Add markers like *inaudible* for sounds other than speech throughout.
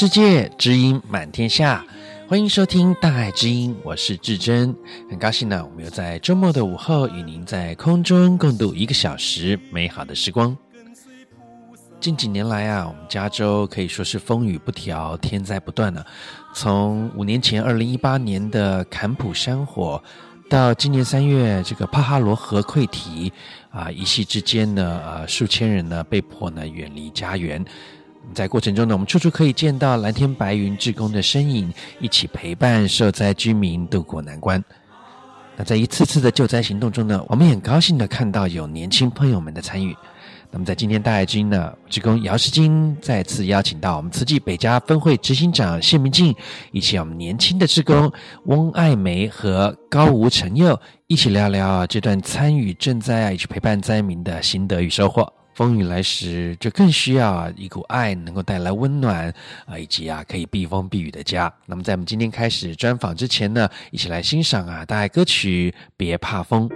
世界，知音满天下。欢迎收听《大爱知音》，我是志珍，很高兴呢，我们又在周末的午后与您在空中共度一个小时美好的时光。近几年来啊，我们加州可以说是风雨不调，天灾不断了。从五年前二零一八年的坎普山火，到今年三月这个帕哈罗河溃堤，啊，一夕之间呢，呃，数千人呢被迫呢远离家园。在过程中呢，我们处处可以见到蓝天白云志工的身影，一起陪伴受灾居民渡过难关。那在一次次的救灾行动中呢，我们也很高兴的看到有年轻朋友们的参与。那么在今天大爱知音呢，志工姚世金再次邀请到我们慈济北家分会执行长谢明进，以及我们年轻的志工翁爱梅和高吴成佑，一起聊聊这段参与赈灾啊，以及陪伴灾民的心得与收获。风雨来时，就更需要一股爱，能够带来温暖啊，以及啊可以避风避雨的家。那么，在我们今天开始专访之前呢，一起来欣赏啊大爱歌曲《别怕风》。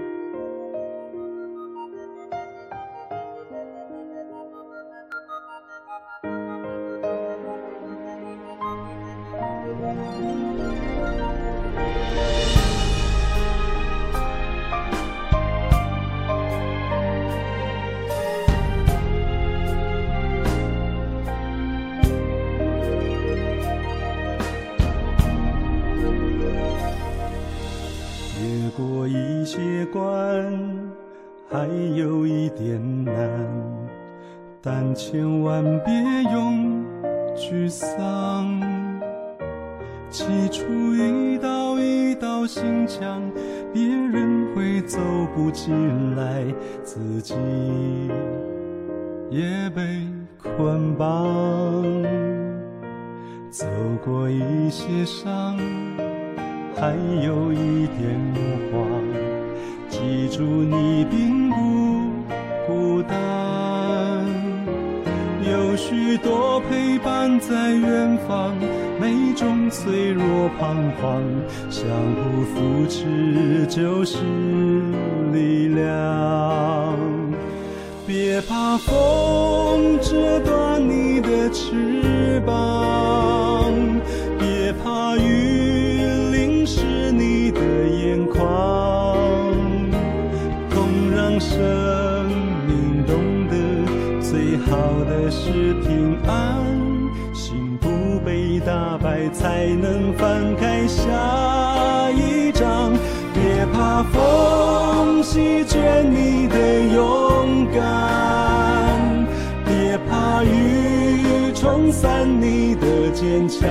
怕风席卷你的勇敢别怕雨冲散你的坚强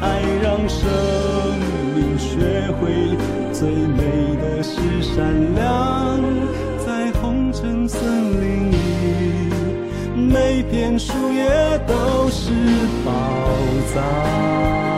爱让生命学会最美的是善良在红尘森林里每片树叶都是宝藏。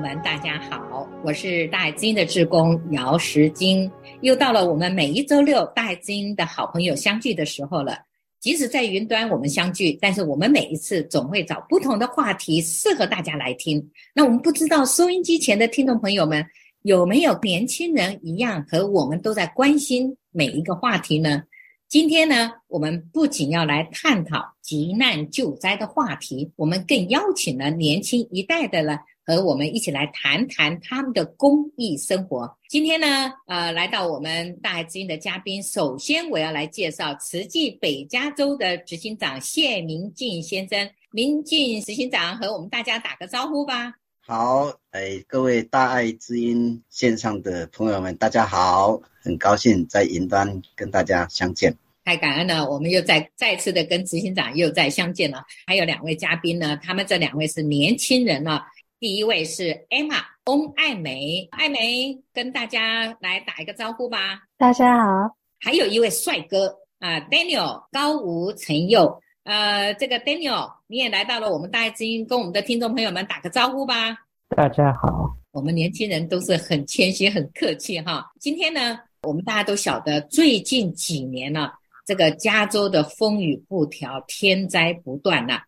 们，大家好，我是大爱知音的志工姚时金。又到了我们每一周六大爱知音的好朋友相聚的时候了。即使在云端我们相聚，但是我们每一次总会找不同的话题适合大家来听。那我们不知道收音机前的听众朋友们有没有年轻人一样和我们都在关心每一个话题呢？今天呢，我们不仅要来探讨急难救灾的话题，我们更邀请了年轻一代的呢。和我们一起来谈谈他们的公益生活。今天呢，呃，来到我们大爱之音的嘉宾，首先我要来介绍慈济北加州的执行长谢明进先生。明进执行长和我们大家打个招呼吧。好，哎，各位大爱之音线上的朋友们，大家好，很高兴在云端跟大家相见。太感恩了，我们又再再次的跟执行长又再相见了。还有两位嘉宾呢，他们这两位是年轻人了。第一位是 Emma 翁爱梅，爱梅跟大家来打一个招呼吧。大家好。还有一位帅哥啊，Daniel 高吴成佑，呃，这个 Daniel 你也来到了我们大爱知音，跟我们的听众朋友们打个招呼吧。大家好。我们年轻人都是很谦虚、很客气哈。今天呢，我们大家都晓得，最近几年呢，这个加州的风雨不调，天灾不断呐。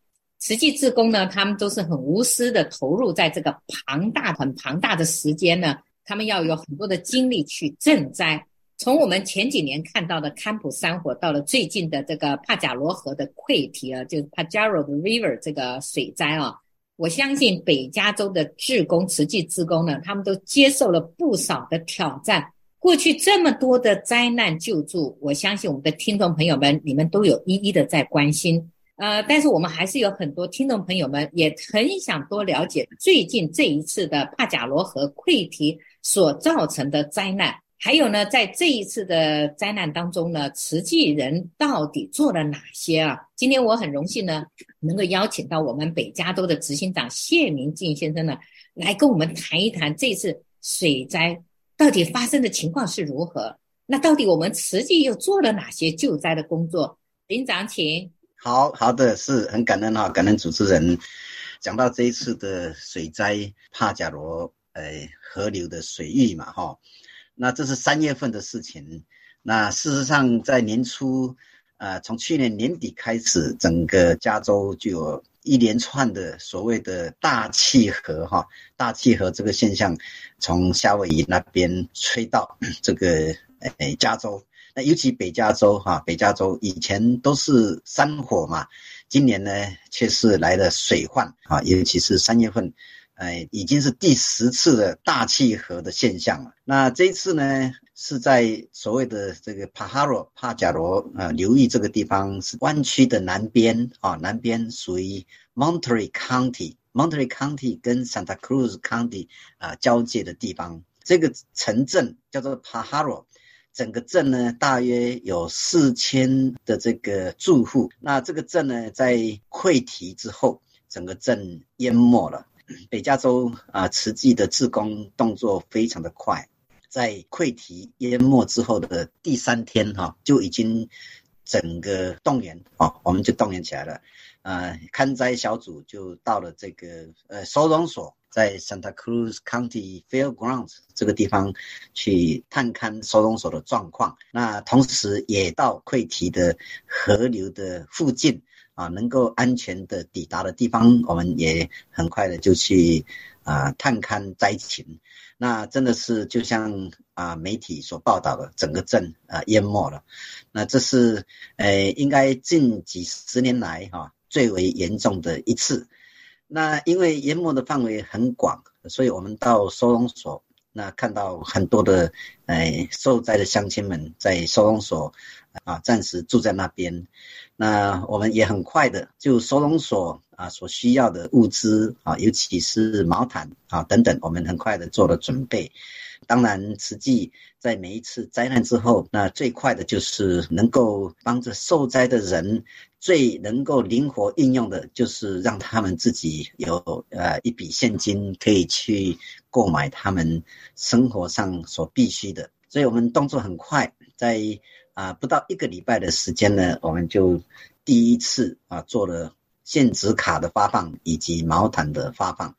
实际志工呢，他们都是很无私的投入在这个庞大、很庞大的时间呢，他们要有很多的精力去赈灾。从我们前几年看到的堪普山火，到了最近的这个帕贾罗河的溃堤啊，就是 Pajaro River 这个水灾啊，我相信北加州的志工、慈济志工呢，他们都接受了不少的挑战。过去这么多的灾难救助，我相信我们的听众朋友们，你们都有一一的在关心。呃，但是我们还是有很多听众朋友们也很想多了解最近这一次的帕贾罗河溃堤所造成的灾难，还有呢，在这一次的灾难当中呢，慈济人到底做了哪些啊？今天我很荣幸呢，能够邀请到我们北加州的执行长谢明进先生呢，来跟我们谈一谈这次水灾到底发生的情况是如何？那到底我们慈济又做了哪些救灾的工作？林长，请。好好的，是很感恩哈，感恩主持人讲到这一次的水灾，帕贾罗呃河流的水域嘛哈，那这是三月份的事情。那事实上在年初，呃，从去年年底开始，整个加州就有一连串的所谓的大气河哈，大气河这个现象从夏威夷那边吹到这个呃加州。那尤其北加州哈，北加州以前都是山火嘛，今年呢却是来了水患啊，尤其是三月份，呃，已经是第十次的大气河的现象了。那这一次呢，是在所谓的这个帕哈罗帕贾罗呃流域这个地方，是湾区的南边啊，南边属于 Monterey County，Monterey County 跟 Santa Cruz County 啊交界的地方，这个城镇叫做帕哈罗。整个镇呢，大约有四千的这个住户。那这个镇呢，在溃堤之后，整个镇淹没了。北加州啊，慈济的志工动作非常的快，在溃堤淹没之后的第三天哈，就已经整个动员啊，我们就动员起来了。呃，勘灾小组就到了这个呃收容所。在 Santa Cruz County Fairgrounds 这个地方去探勘收容所的状况，那同时也到溃堤的河流的附近啊，能够安全的抵达的地方，我们也很快的就去啊探勘灾情。那真的是就像啊媒体所报道的，整个镇啊淹没了。那这是呃应该近几十年来哈最为严重的一次。那因为淹没的范围很广，所以我们到收容所，那看到很多的，哎，受灾的乡亲们在收容所，啊，暂时住在那边。那我们也很快的就收容所啊所需要的物资啊，尤其是毛毯啊等等，我们很快的做了准备。当然，实际在每一次灾难之后，那最快的就是能够帮着受灾的人，最能够灵活应用的，就是让他们自己有呃一笔现金，可以去购买他们生活上所必须的。所以我们动作很快，在啊、不到一个礼拜的时间呢，我们就第一次啊做了现值卡的发放以及毛毯的发放。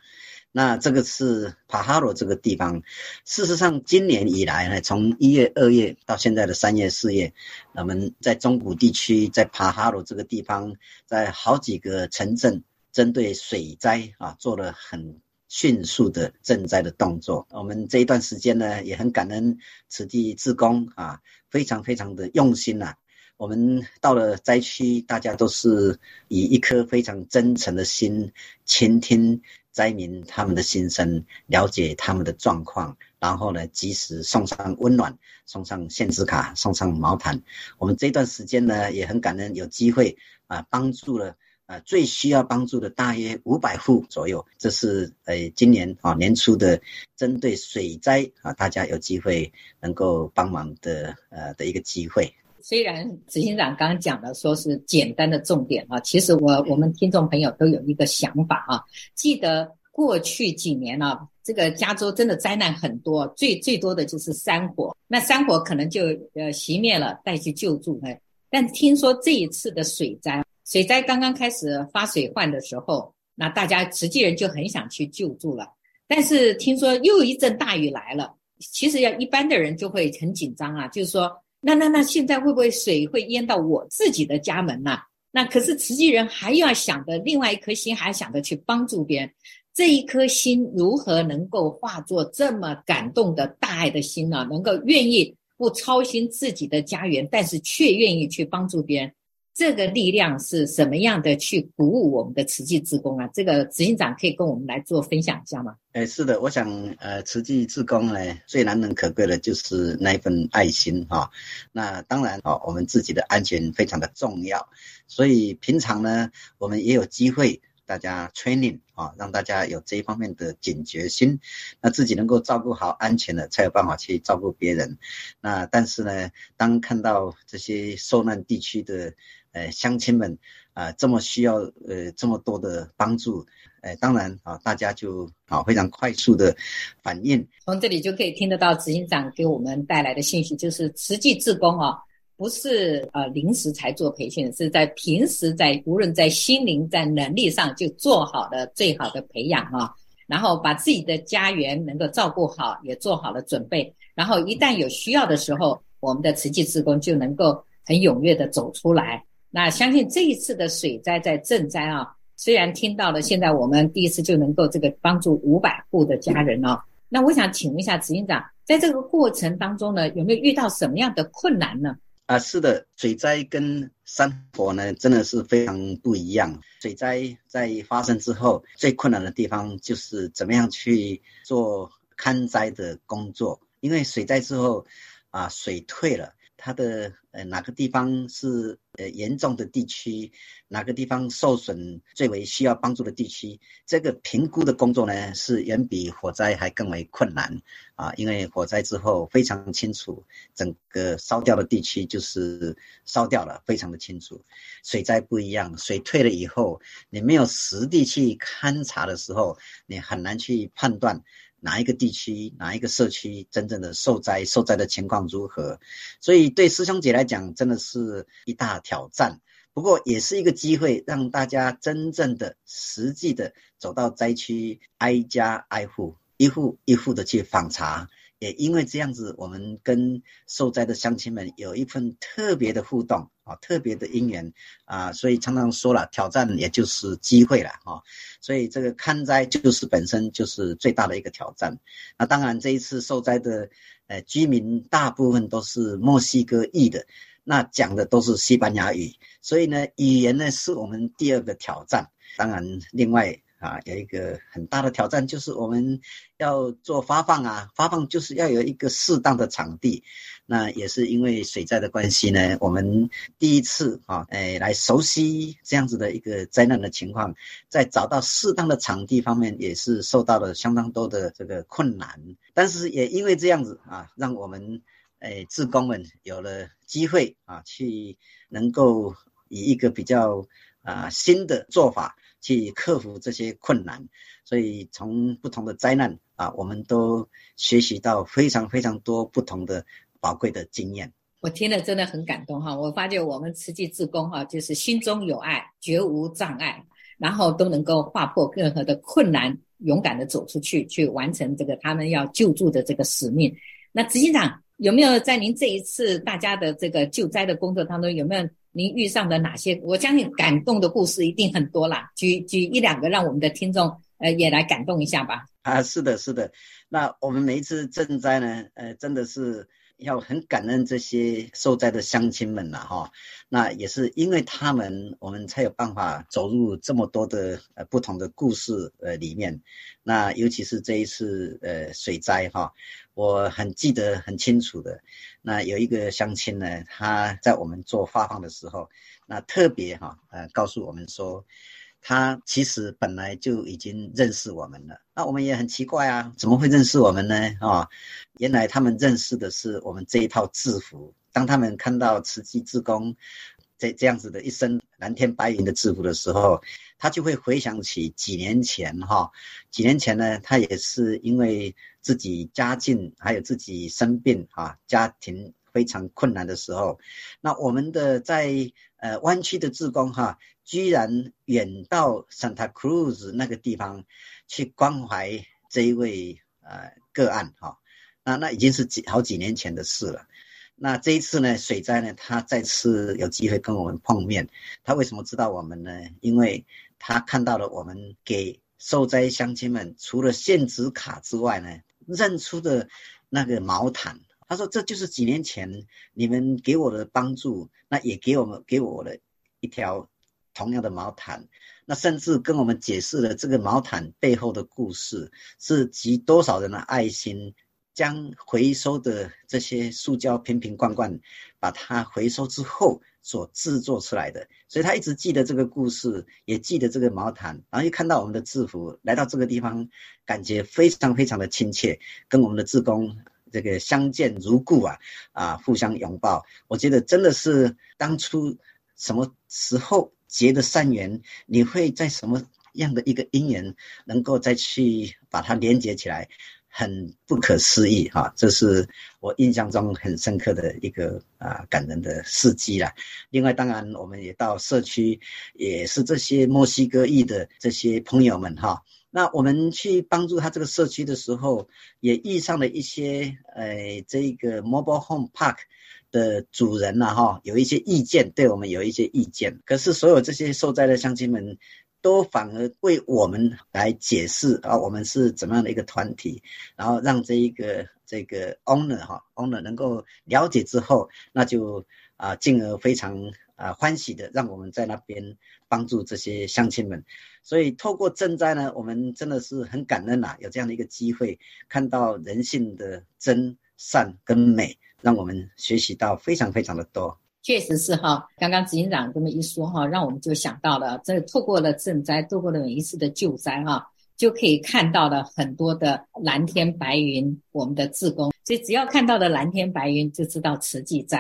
那这个是帕哈罗这个地方。事实上，今年以来呢，从一月、二月到现在的三月、四月，我们在中部地区，在帕哈罗这个地方，在好几个城镇，针对水灾啊，做了很迅速的赈灾的动作。我们这一段时间呢，也很感恩此地志工啊，非常非常的用心呐、啊。我们到了灾区，大家都是以一颗非常真诚的心，倾听灾民他们的心声，了解他们的状况，然后呢，及时送上温暖，送上献纸卡，送上毛毯。我们这段时间呢，也很感恩有机会啊，帮助了啊最需要帮助的大约五百户左右。这是呃今年啊年初的针对水灾啊，大家有机会能够帮忙的呃的一个机会。虽然执行长刚刚讲的说是简单的重点啊，其实我我们听众朋友都有一个想法啊。记得过去几年啊，这个加州真的灾难很多，最最多的就是山火。那山火可能就呃熄灭了，带去救助哎。但听说这一次的水灾，水灾刚刚开始发水患的时候，那大家实际人就很想去救助了。但是听说又一阵大雨来了，其实要一般的人就会很紧张啊，就是说。那那那现在会不会水会淹到我自己的家门呐？那可是慈济人还要想着另外一颗心，还想着去帮助别人，这一颗心如何能够化作这么感动的大爱的心呢？能够愿意不操心自己的家园，但是却愿意去帮助别人。这个力量是什么样的去鼓舞我们的慈济职工啊？这个执行长可以跟我们来做分享一下吗？哎，是的，我想，呃，慈济志工呢，最难能可贵的就是那一份爱心哈、那当然哦，我们自己的安全非常的重要，所以平常呢，我们也有机会大家 training 啊、让大家有这一方面的警觉心，那自己能够照顾好安全了，才有办法去照顾别人。那但是呢，当看到这些受难地区的呃，乡亲们啊、呃，这么需要呃这么多的帮助，呃，当然啊，大家就啊非常快速的反应。从这里就可以听得到执行长给我们带来的信息，就是慈济志工啊，不是呃临时才做培训，是在平时在无论在心灵在能力上就做好了最好的培养啊，然后把自己的家园能够照顾好，也做好了准备，然后一旦有需要的时候，我们的慈济志工就能够很踊跃的走出来。那相信这一次的水灾在赈灾啊，虽然听到了，现在我们第一次就能够这个帮助五百户的家人哦。那我想请问一下执行长，在这个过程当中呢，有没有遇到什么样的困难呢？啊，是的，水灾跟山火呢，真的是非常不一样。水灾在发生之后，最困难的地方就是怎么样去做勘灾的工作，因为水灾之后啊，水退了。它的呃哪个地方是呃严重的地区，哪个地方受损最为需要帮助的地区，这个评估的工作呢，是远比火灾还更为困难啊，因为火灾之后非常清楚，整个烧掉的地区就是烧掉了，非常的清楚。水灾不一样，水退了以后，你没有实地去勘察的时候，你很难去判断。哪一个地区、哪一个社区真正的受灾、受灾的情况如何？所以对师兄姐来讲，真的是一大挑战。不过也是一个机会，让大家真正的、实际的走到灾区，挨家挨户、一户一户的去访查。也因为这样子，我们跟受灾的乡亲们有一份特别的互动啊，特别的因缘啊，所以常常说了，挑战也就是机会了啊。所以这个看灾就是本身就是最大的一个挑战。那当然，这一次受灾的呃居民大部分都是墨西哥裔的，那讲的都是西班牙语，所以呢，语言呢是我们第二个挑战。当然，另外。啊，有一个很大的挑战，就是我们要做发放啊，发放就是要有一个适当的场地。那也是因为水灾的关系呢，我们第一次啊，哎，来熟悉这样子的一个灾难的情况，在找到适当的场地方面，也是受到了相当多的这个困难。但是也因为这样子啊，让我们哎，志工们有了机会啊，去能够以一个比较啊新的做法。去克服这些困难，所以从不同的灾难啊，我们都学习到非常非常多不同的宝贵的经验。我听了真的很感动哈！我发觉我们慈济志工哈，就是心中有爱，绝无障碍，然后都能够划破任何的困难，勇敢的走出去，去完成这个他们要救助的这个使命。那执行长有没有在您这一次大家的这个救灾的工作当中，有没有您遇上的哪些？我相信感动的故事一定很多啦，举举一两个，让我们的听众呃也来感动一下吧。啊，是的，是的。那我们每一次赈灾呢，呃，真的是。要很感恩这些受灾的乡亲们呐，哈，那也是因为他们，我们才有办法走入这么多的呃不同的故事呃里面。那尤其是这一次呃水灾哈，我很记得很清楚的。那有一个乡亲呢，他在我们做发放的时候，那特别哈呃告诉我们说。他其实本来就已经认识我们了，那我们也很奇怪啊，怎么会认识我们呢？啊，原来他们认识的是我们这一套制服。当他们看到慈济志工这这样子的一身蓝天白云的制服的时候，他就会回想起几年前哈，几年前呢，他也是因为自己家境还有自己生病啊，家庭非常困难的时候，那我们的在呃湾区的志工哈。居然远到 Santa Cruz 那个地方去关怀这一位呃个案哈，那那已经是几好几年前的事了。那这一次呢，水灾呢，他再次有机会跟我们碰面。他为什么知道我们呢？因为他看到了我们给受灾乡亲们除了现值卡之外呢，认出的那个毛毯。他说这就是几年前你们给我的帮助，那也给我们给我的一条。同样的毛毯，那甚至跟我们解释了这个毛毯背后的故事，是集多少人的爱心，将回收的这些塑胶瓶瓶罐罐，把它回收之后所制作出来的。所以他一直记得这个故事，也记得这个毛毯，然后一看到我们的制服，来到这个地方，感觉非常非常的亲切，跟我们的志工这个相见如故啊啊，互相拥抱。我觉得真的是当初什么时候。结的善缘，你会在什么样的一个因缘，能够再去把它连接起来，很不可思议哈！这是我印象中很深刻的一个啊感人的事迹啦。另外，当然我们也到社区，也是这些墨西哥裔的这些朋友们哈。那我们去帮助他这个社区的时候，也遇上了一些呃这个 Mobile Home Park。的主人呐，哈，有一些意见，对我们有一些意见。可是所有这些受灾的乡亲们，都反而为我们来解释啊，我们是怎么样的一个团体，然后让这一个这个 owner 哈 owner 能够了解之后，那就啊，进而非常啊欢喜的让我们在那边帮助这些乡亲们。所以透过赈灾呢，我们真的是很感恩呐，有这样的一个机会，看到人性的真善跟美。让我们学习到非常非常的多，确实是哈。刚刚执行长这么一说哈，让我们就想到了，这透过了赈灾，透过了每一次的救灾哈，就可以看到了很多的蓝天白云。我们的自工，所以只要看到了蓝天白云，就知道慈济在；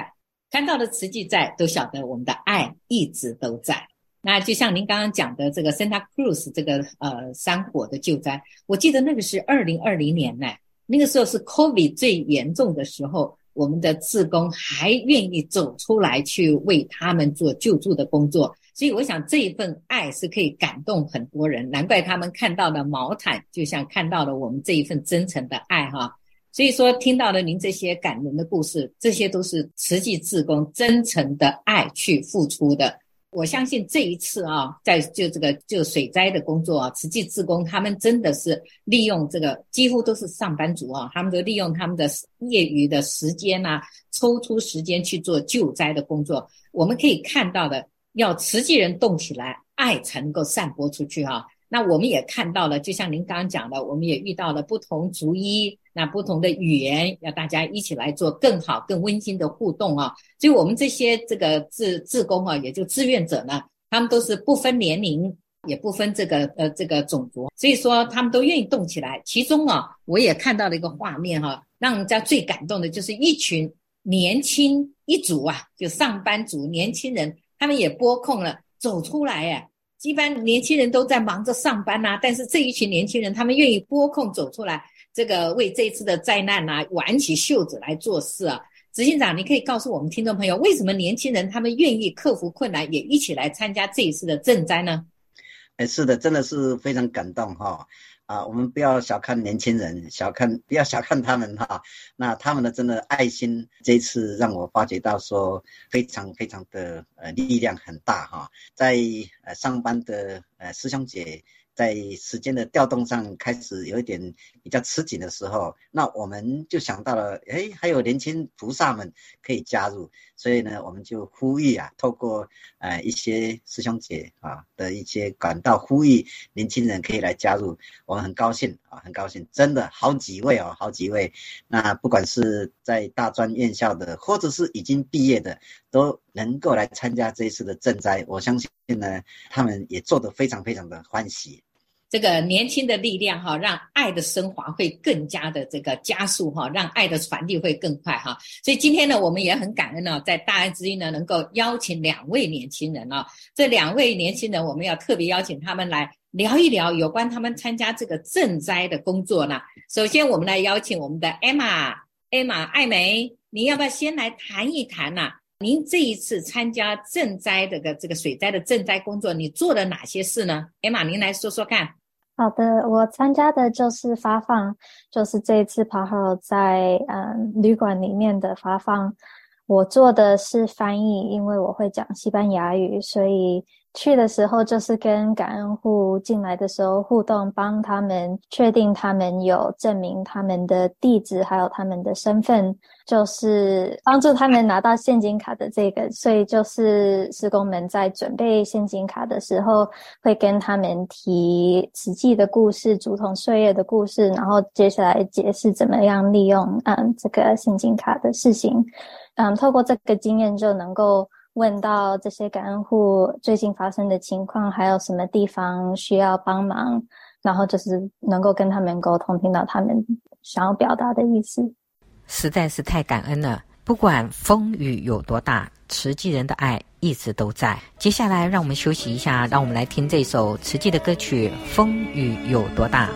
看到的慈济在，都晓得我们的爱一直都在。那就像您刚刚讲的这个 Santa Cruz 这个呃山火的救灾，我记得那个是二零二零年呢，那个时候是 COVID 最严重的时候。我们的志工还愿意走出来去为他们做救助的工作，所以我想这一份爱是可以感动很多人，难怪他们看到了毛毯，就像看到了我们这一份真诚的爱哈。所以说，听到了您这些感人的故事，这些都是慈济志工真诚的爱去付出的。我相信这一次啊，在就这个就水灾的工作啊，慈济志工他们真的是利用这个，几乎都是上班族啊，他们都利用他们的业余的时间呐，抽出时间去做救灾的工作。我们可以看到的，要慈济人动起来，爱才能够散播出去哈。那我们也看到了，就像您刚刚讲的，我们也遇到了不同族裔。那不同的语言，要大家一起来做更好、更温馨的互动啊！所以，我们这些这个志志工啊，也就志愿者呢，他们都是不分年龄，也不分这个呃这个种族，所以说他们都愿意动起来。其中啊，我也看到了一个画面哈、让人家最感动的就是一群年轻一族啊，就上班族年轻人，他们也拨空了走出来哎。一般年轻人都在忙着上班呐、但是这一群年轻人，他们愿意拨空走出来。这个为这次的灾难啊，挽起袖子来做事啊，执行长，你可以告诉我们听众朋友，为什么年轻人他们愿意克服困难，也一起来参加这一次的赈灾呢？哎，是的，真的是非常感动哈、啊，我们不要小看年轻人，小看不要小看他们哈。那他们的真的爱心，这一次让我发觉到说非常非常的呃力量很大哈。在呃上班的呃师兄姐。在时间的调动上开始有一点比较吃紧的时候，那我们就想到了，哎，还有年轻菩萨们可以加入，所以呢，我们就呼吁啊，透过呃一些师兄姐啊的一些管道呼吁年轻人可以来加入，我们很高兴啊，很高兴，真的好几位哦，好几位，那不管是在大专院校的，或者是已经毕业的，都能够来参加这一次的赈灾，我相信呢，他们也做得非常非常的欢喜。这个年轻的力量哈，让爱的升华会更加的这个加速哈，让爱的传递会更快哈。所以今天呢，我们也很感恩呢，在大爱之音呢，能够邀请两位年轻人啊。这两位年轻人，我们要特别邀请他们来聊一聊有关他们参加这个赈灾的工作呢。首先，我们来邀请我们的 Emma，Emma 艾梅，你要不要先来谈一谈呐？您这一次参加赈灾这个这个水灾的赈灾工作，你做了哪些事呢？Emma，您来说说看。好的，我参加的就是发放，就是这一次跑好在嗯旅馆里面的发放。我做的是翻译，因为我会讲西班牙语，所以。去的时候就是跟感恩户进来的时候互动，帮他们确定他们有证明他们的地址，还有他们的身份，就是帮助他们拿到现金卡的这个。所以就是施工们在准备现金卡的时候，会跟他们提实际的故事，竹筒岁月的故事，然后接下来解释怎么样利用嗯这个现金卡的事情。嗯，透过这个经验就能够。问到这些感恩户最近发生的情况，还有什么地方需要帮忙，然后就是能够跟他们沟通，听到他们想要表达的意思。实在是太感恩了，不管风雨有多大，慈济人的爱一直都在。接下来，让我们休息一下，让我们来听这首慈济的歌曲《风雨有多大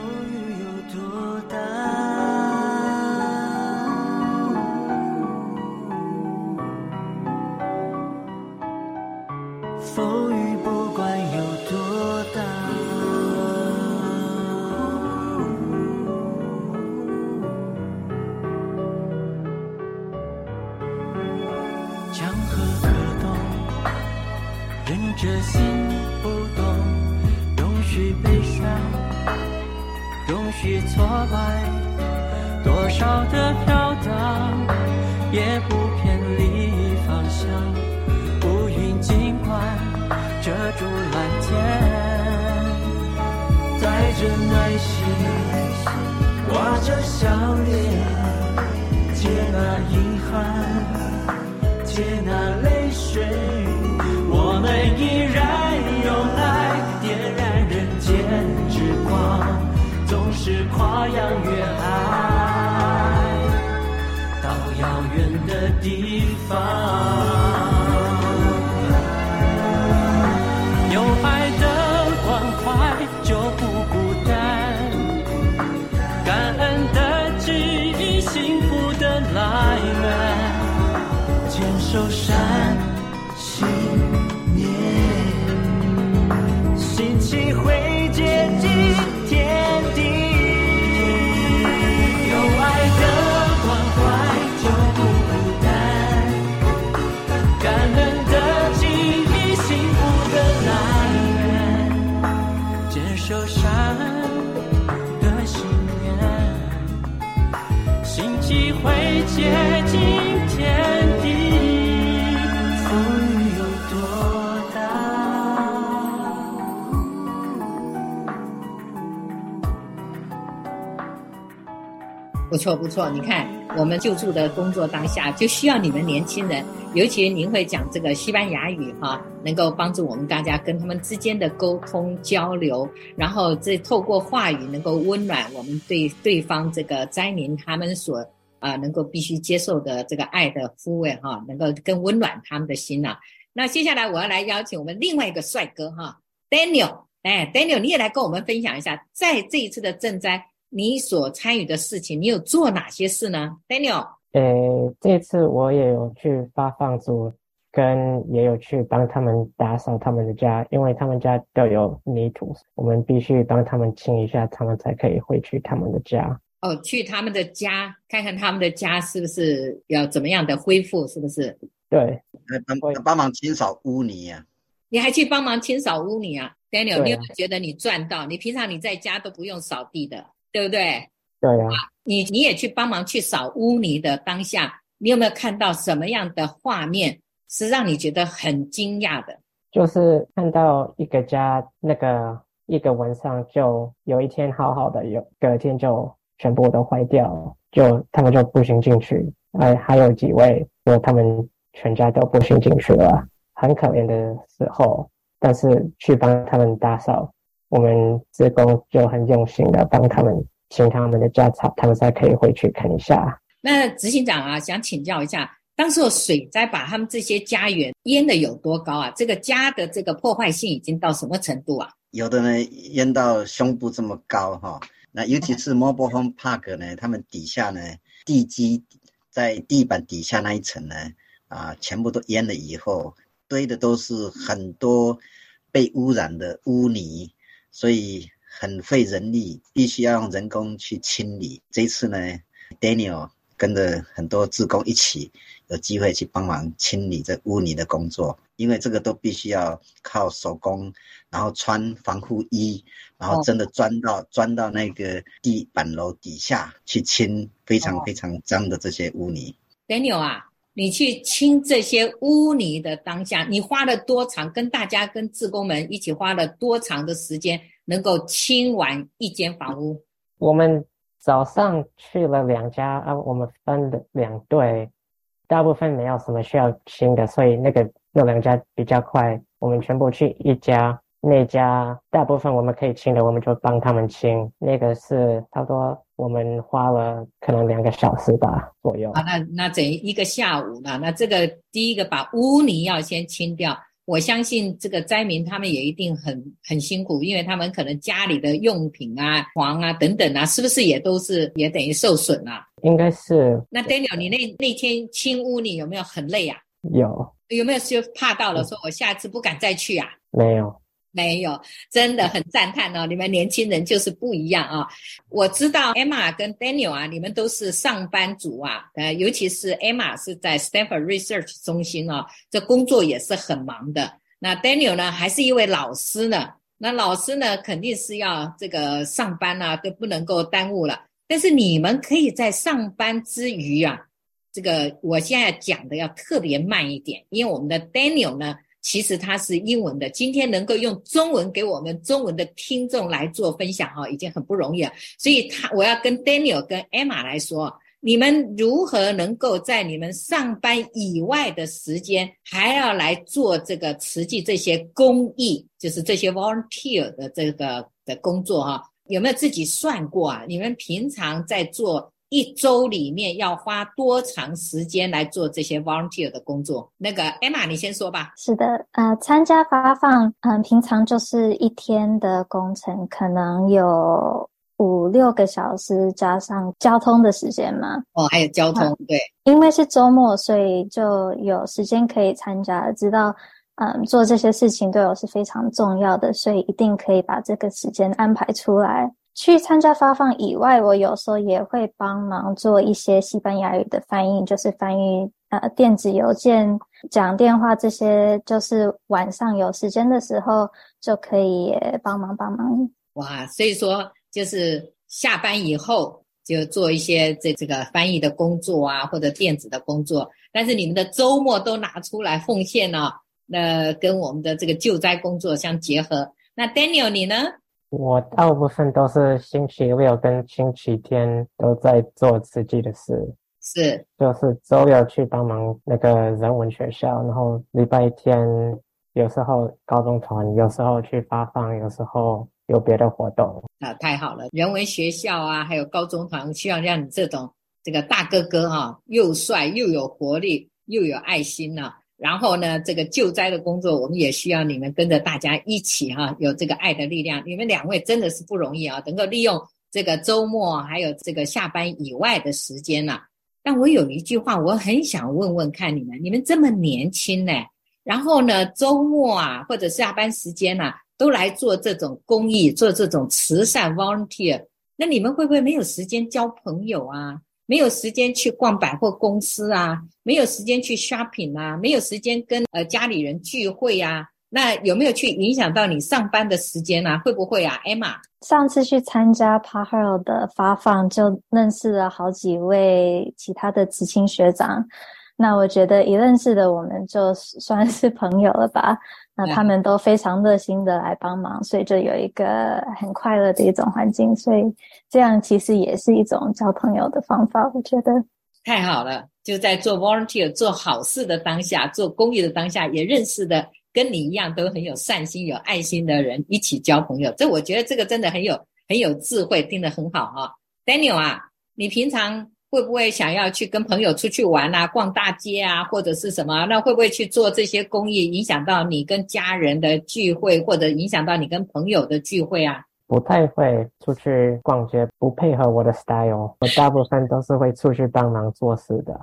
风雨多大》。不错不错，你看我们救助的工作当下就需要你们年轻人，尤其您会讲这个西班牙语哈，能够帮助我们大家跟他们之间的沟通交流，然后这透过话语能够温暖我们对对方这个灾民他们所啊、能够必须接受的这个爱的抚慰哈，能够更温暖他们的心呐、那接下来我要来邀请我们另外一个帅哥哈，Daniel，哎，Daniel 你也来跟我们分享一下，在这一次的赈灾。你所参与的事情，你有做哪些事呢？Daniel，诶，这次我也有去发放组跟也有去帮他们打扫他们的家，因为他们家都有泥土，我们必须帮他们清一下，他们才可以回去他们的家。哦，去他们的家看看他们的家是不是要怎么样的恢复，是不是？对，帮帮忙清扫污泥呀、啊。你还去帮忙清扫污泥啊，Daniel？、啊、你有没有觉得你赚到？你平常你在家都不用扫地的，对不对？对啊。你你也去帮忙去扫污泥的当下，你有没有看到什么样的画面？是让你觉得很惊讶的，就是看到一个家，那个一个晚上就有一天好好的，有隔天就全部都坏掉，就他们就步行进去。哎，还有几位说他们全家都步行进去了，很可怜的时候。但是去帮他们打扫，我们职工就很用心的帮他们清他们的家草，他们才可以回去看一下。那执行长啊，想请教一下。当时水灾把他们这些家园淹的有多高啊？这个家的这个破坏性已经到什么程度啊？有的呢淹到胸部这么高哈，那尤其是 Mobile Home Park 呢，他们底下呢地基在地板底下那一层呢啊，全部都淹了以后，堆的都是很多被污染的污泥，所以很费人力，必须要用人工去清理。这一次呢，Daniel 跟着很多志工一起。有机会去帮忙清理这污泥的工作，因为这个都必须要靠手工，然后穿防护衣，然后真的钻到钻、哦、到那个地板楼底下去清非常非常脏的这些污泥。Daniel 啊，你去清这些污泥的当下，你花了多长？跟大家跟志工们一起花了多长的时间，能够清完一间房屋？我们早上去了两家啊，我们分了两队。大部分没有什么需要清的，所以那个那两家比较快。我们全部去一家，那家大部分我们可以清的，我们就帮他们清。那个是差不多我们花了可能两个小时吧左右。啊，那那整一个下午呢？那这个第一个把污泥要先清掉。我相信这个灾民他们也一定很很辛苦，因为他们可能家里的用品啊、床啊等等啊，是不是也都是也等于受损了啊？应该是。那 Daniel，你那那天清污泥有没有很累啊？有。有没有就怕到了，说我下次不敢再去啊？没有。没有，真的很赞叹哦！你们年轻人就是不一样啊！我知道 Emma 跟 Daniel 啊，你们都是上班族啊，呃，尤其是 Emma 是在 Stanford Research 中心啊，这工作也是很忙的。那 Daniel 呢，还是一位老师呢。那老师呢，肯定是要这个上班啊，都不能够耽误了。但是你们可以在上班之余啊，这个我现在讲的要特别慢一点，因为我们的 Daniel 呢。其实它是英文的，今天能够用中文给我们中文的听众来做分享哈，已经很不容易了。所以他我要跟 Daniel 跟 Emma 来说，你们如何能够在你们上班以外的时间，还要来做这个慈济这些公益，就是这些 volunteer 的这个的工作哈？有没有自己算过啊？你们平常在做？一周里面要花多长时间来做这些 volunteer 的工作？那个 Emma，你先说吧。是的，呃，参加发放，嗯、呃，平常就是一天的工程，可能有五六个小时，加上交通的时间嘛。哦，还有交通，嗯、对。因为是周末，所以就有时间可以参加。知道，嗯、呃，做这些事情对我是非常重要的，所以一定可以把这个时间安排出来。去参加发放以外，我有时候也会帮忙做一些西班牙语的翻译，就是翻译呃电子邮件、讲电话这些，就是晚上有时间的时候就可以帮忙帮忙。哇，所以说就是下班以后就做一些这这个翻译的工作啊，或者电子的工作，但是你们的周末都拿出来奉献了，那跟我们的这个救灾工作相结合。那 Daniel 你呢？我大部分都是星期六跟星期天都在做自己的事，是，就是周六去帮忙那个人文学校，然后礼拜天有时候高中团，有时候去发放，有时候有别的活动。啊，太好了！人文学校啊，还有高中团，希望让你这种这个大哥哥哈、啊，又帅又有活力又有爱心呐、啊。然后呢，这个救灾的工作，我们也需要你们跟着大家一起哈、有这个爱的力量。你们两位真的是不容易啊，能够利用这个周末还有这个下班以外的时间呐、啊。但我有一句话，我很想问问看你们：你们这么年轻呢，然后呢，周末啊，或者下班时间啊，都来做这种公益，做这种慈善 volunteer，那你们会不会没有时间交朋友啊？没有时间去逛百货公司啊？没有时间去 shopping 啊？没有时间跟呃家里人聚会啊？那有没有去影响到你上班的时间啊？会不会啊，Emma？上次去参加 PAHARO 的发放，就认识了好几位其他的知青学长。那我觉得一认识的我们就算是朋友了吧。那他们都非常热心的来帮忙，所以就有一个很快乐的一种环境。所以这样其实也是一种交朋友的方法。我觉得太好了，就在做 volunteer 做好事的当下，做公益的当下，也认识的。跟你一样都很有善心、有爱心的人一起交朋友，这我觉得这个真的很有很有智慧，听得很好啊、哦。Daniel 啊，你平常会不会想要去跟朋友出去玩啊、逛大街啊，或者是什么？那会不会去做这些公益，影响到你跟家人的聚会，或者影响到你跟朋友的聚会啊？不太会出去逛街，不配合我的 style，我大部分都是会出去帮忙做事的。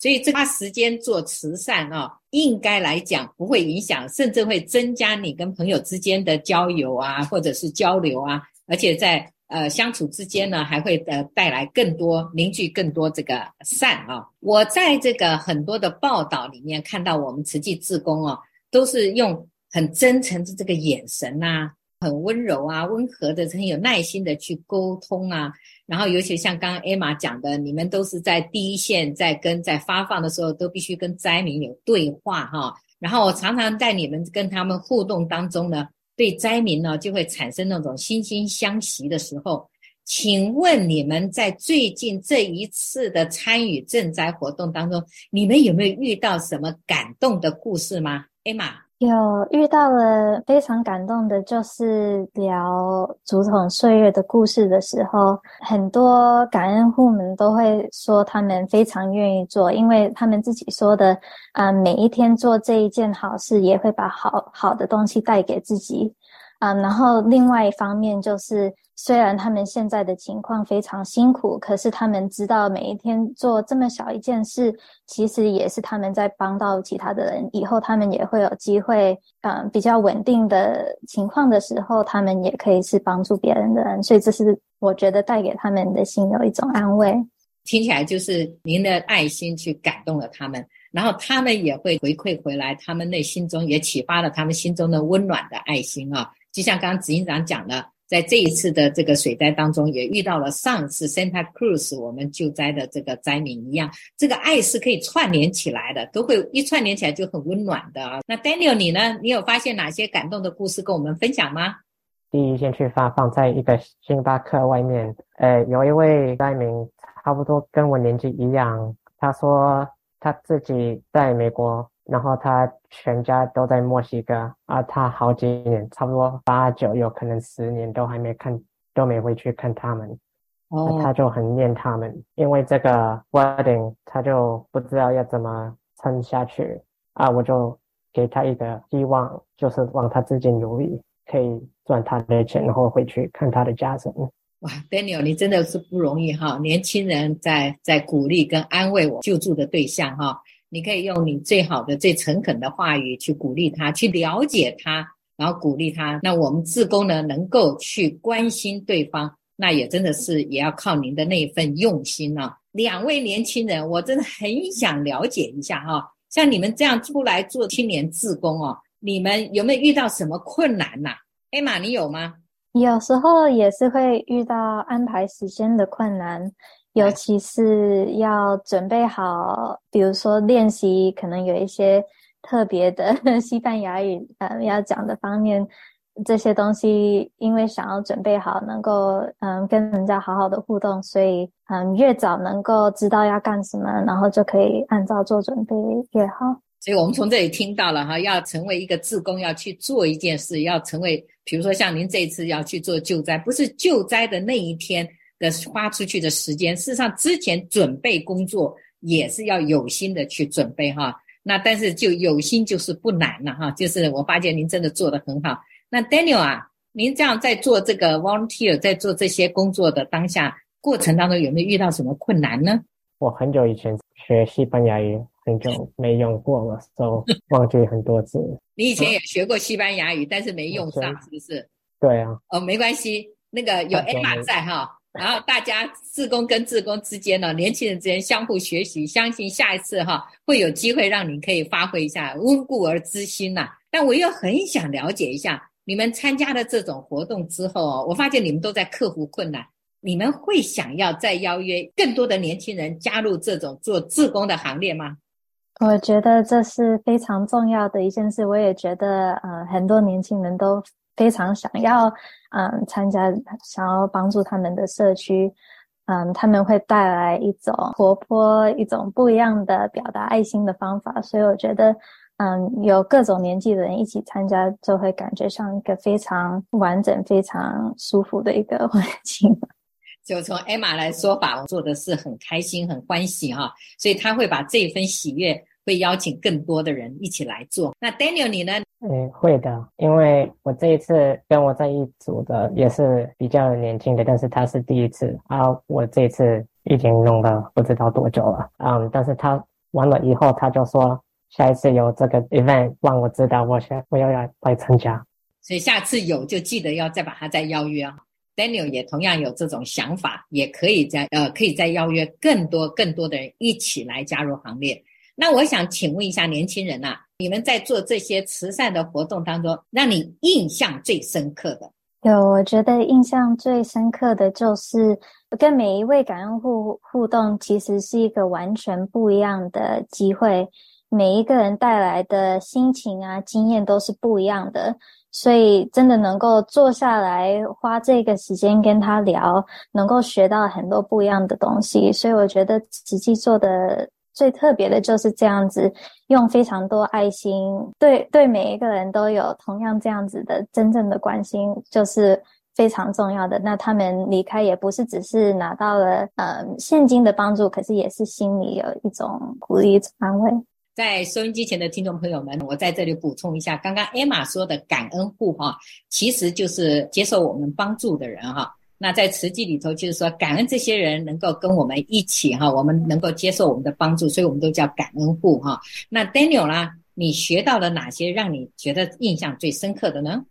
所以，花时间做慈善啊、哦，应该来讲不会影响，甚至会增加你跟朋友之间的交友啊，或者是交流啊，而且在呃相处之间呢，还会呃带来更多凝聚更多这个善啊、我在这个很多的报道里面看到，我们慈济志工哦，都是用很真诚的这个眼神呐、很温柔啊，温和的，很有耐心的去沟通啊。然后，尤其像刚刚 Emma 讲的，你们都是在第一线，在跟在发放的时候，都必须跟灾民有对话哈。然后，我常常在你们跟他们互动当中呢，对灾民呢就会产生那种惺惺相惜的时候。请问你们在最近这一次的参与赈灾活动当中，你们有没有遇到什么感动的故事吗艾玛有遇到了非常感动的，就是聊竹筒岁月的故事的时候，很多感恩户们都会说他们非常愿意做，因为他们自己说的，啊、每一天做这一件好事，也会把好好的东西带给自己。啊、然后另外一方面就是，虽然他们现在的情况非常辛苦，可是他们知道每一天做这么小一件事，其实也是他们在帮到其他的人。以后他们也会有机会，嗯，比较稳定的情况的时候，他们也可以是帮助别人的人。所以这是我觉得带给他们的心有一种安慰。听起来就是您的爱心去感动了他们，然后他们也会回馈回来，他们内心中也启发了他们心中的温暖的爱心啊。就像刚刚执行长讲的，在这一次的这个水灾当中，也遇到了上次 Santa Cruz 我们救灾的这个灾民一样，这个爱是可以串联起来的，都会一串联起来就很温暖的。那 Daniel 你呢？你有发现哪些感动的故事跟我们分享吗？第一线去发放在一个星巴克外面，呃，有一位灾民差不多跟我年纪一样，他说他自己在美国。然后他全家都在墨西哥啊，他好几年，差不多八九，有可能十年都还没看，都没回去看他们。哦，他就很念他们，因为这个 wedding，他就不知道要怎么撑下去啊。我就给他一个希望，就是让他自己努力，可以赚他的钱，然后回去看他的家人。哇，Daniel，你真的是不容易哈！年轻人在在鼓励跟安慰我救助的对象哈。你可以用你最好的、最诚恳的话语去鼓励他，去了解他，然后鼓励他。那我们志工呢，能够去关心对方，那也真的是也要靠您的那份用心啊。两位年轻人，我真的很想了解一下哈，像你们这样出来做青年志工哦，你们有没有遇到什么困难呐？艾玛，你有吗？有时候也是会遇到安排时间的困难。尤其是要准备好，比如说练习，可能有一些特别的 *laughs* 西班牙语，呃，要讲的方面，这些东西，因为想要准备好，能够嗯跟人家好好的互动，所以嗯越早能够知道要干什么，然后就可以按照做准备越好。所以我们从这里听到了哈，要成为一个志工，要去做一件事，要成为，比如说像您这一次要去做救灾，不是救灾的那一天。的花出去的时间，事实上之前准备工作也是要有心的去准备哈。那但是就有心就是不难了哈。就是我发现您真的做得很好。那 Daniel 啊，您这样在做这个 volunteer，在做这些工作的当下过程当中，有没有遇到什么困难呢？我很久以前学西班牙语，很久没用过了，都忘记很多字。*laughs* 你以前也学过西班牙语，但是没用上，是不是？对啊。哦，没关系，那个有 Emma 在哈，然后大家自工跟自工之间呢，年轻人之间相互学习，相信下一次哈会有机会让你可以发挥一下，温故而知新呐。但我又很想了解一下，你们参加了这种活动之后，我发现你们都在克服困难。你们会想要再邀约更多的年轻人加入这种做自工的行列吗？我觉得这是非常重要的一件事。我也觉得，呃，很多年轻人都非常想要，嗯、参加，想要帮助他们的社区，嗯、他们会带来一种活泼、一种不一样的表达爱心的方法。所以我觉得，嗯、有各种年纪的人一起参加，就会感觉像一个非常完整、非常舒服的一个 *laughs* 环境。就从 Emma 来说法，我做的是很开心、很欢喜哈，所以他会把这份喜悦会邀请更多的人一起来做。那 Daniel 你呢？嗯，会的，因为我这一次跟我在一组的也是比较年轻的，但是他是第一次啊，我这一次已经弄了不知道多久了，嗯，但是他完了以后他就说下一次有这个 event 让我知道我想我要来来参加，所以下次有就记得要再把他再邀约啊。Daniel 也同样有这种想法，也可以再呃，可以再邀约更多更多的人一起来加入行列。那我想请问一下年轻人啊，你们在做这些慈善的活动当中，让你印象最深刻的？有，我觉得印象最深刻的就是跟每一位感恩互互动，其实是一个完全不一样的机会。每一个人带来的心情啊、经验都是不一样的。所以，真的能够坐下来花这个时间跟他聊，能够学到很多不一样的东西。所以，我觉得实际做的最特别的就是这样子，用非常多爱心，对对每一个人都有同样这样子的真正的关心，就是非常重要的。那他们离开也不是只是拿到了呃现金的帮助，可是也是心里有一种鼓励、安慰。在收音机前的听众朋友们，我在这里补充一下，刚刚 Emma 说的感恩户哈，其实就是接受我们帮助的人哈。那在慈济里头，就是说感恩这些人能够跟我们一起哈，我们能够接受我们的帮助，所以我们都叫感恩户哈。那 Daniel 啦，你学到了哪些让你觉得印象最深刻的呢？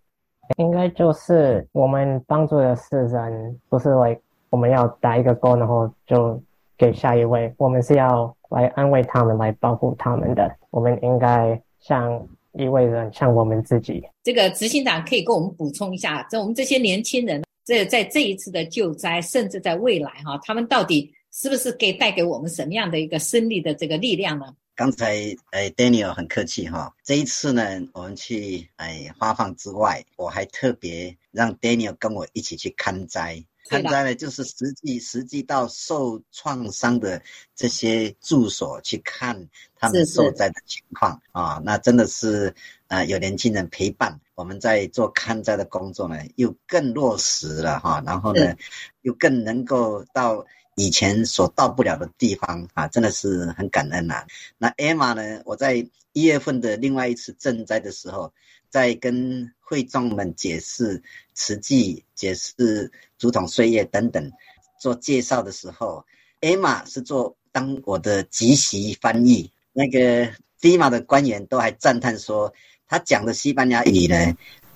应该就是我们帮助的是人，不是为我们要打一个勾，然后就给下一位，我们是要。来安慰他们，来保护他们的，我们应该像一位人，像我们自己。这个执行长可以跟我们补充一下，这我们这些年轻人，这在这一次的救灾，甚至在未来哈，他们到底是不是可以带给我们什么样的一个生力的这个力量呢？刚才哎，Daniel 很客气哈，这一次呢，我们去哎发放之外，我还特别让 Daniel 跟我一起去看灾。看灾呢，就是实际实际到受创伤的这些住所去看他们受灾的情况啊，那真的是呃有年轻人陪伴，我们在做看灾的工作呢，又更落实了哈，然后呢，又更能够到以前所到不了的地方啊，真的是很感恩呐、啊。那 Emma 呢，我在一月份的另外一次赈灾的时候。在跟会众们解释慈济、解释竹筒岁月等等做介绍的时候，Emma 是做当我的即席翻译。那个 FEMA 的官员都还赞叹说，他讲的西班牙语呢，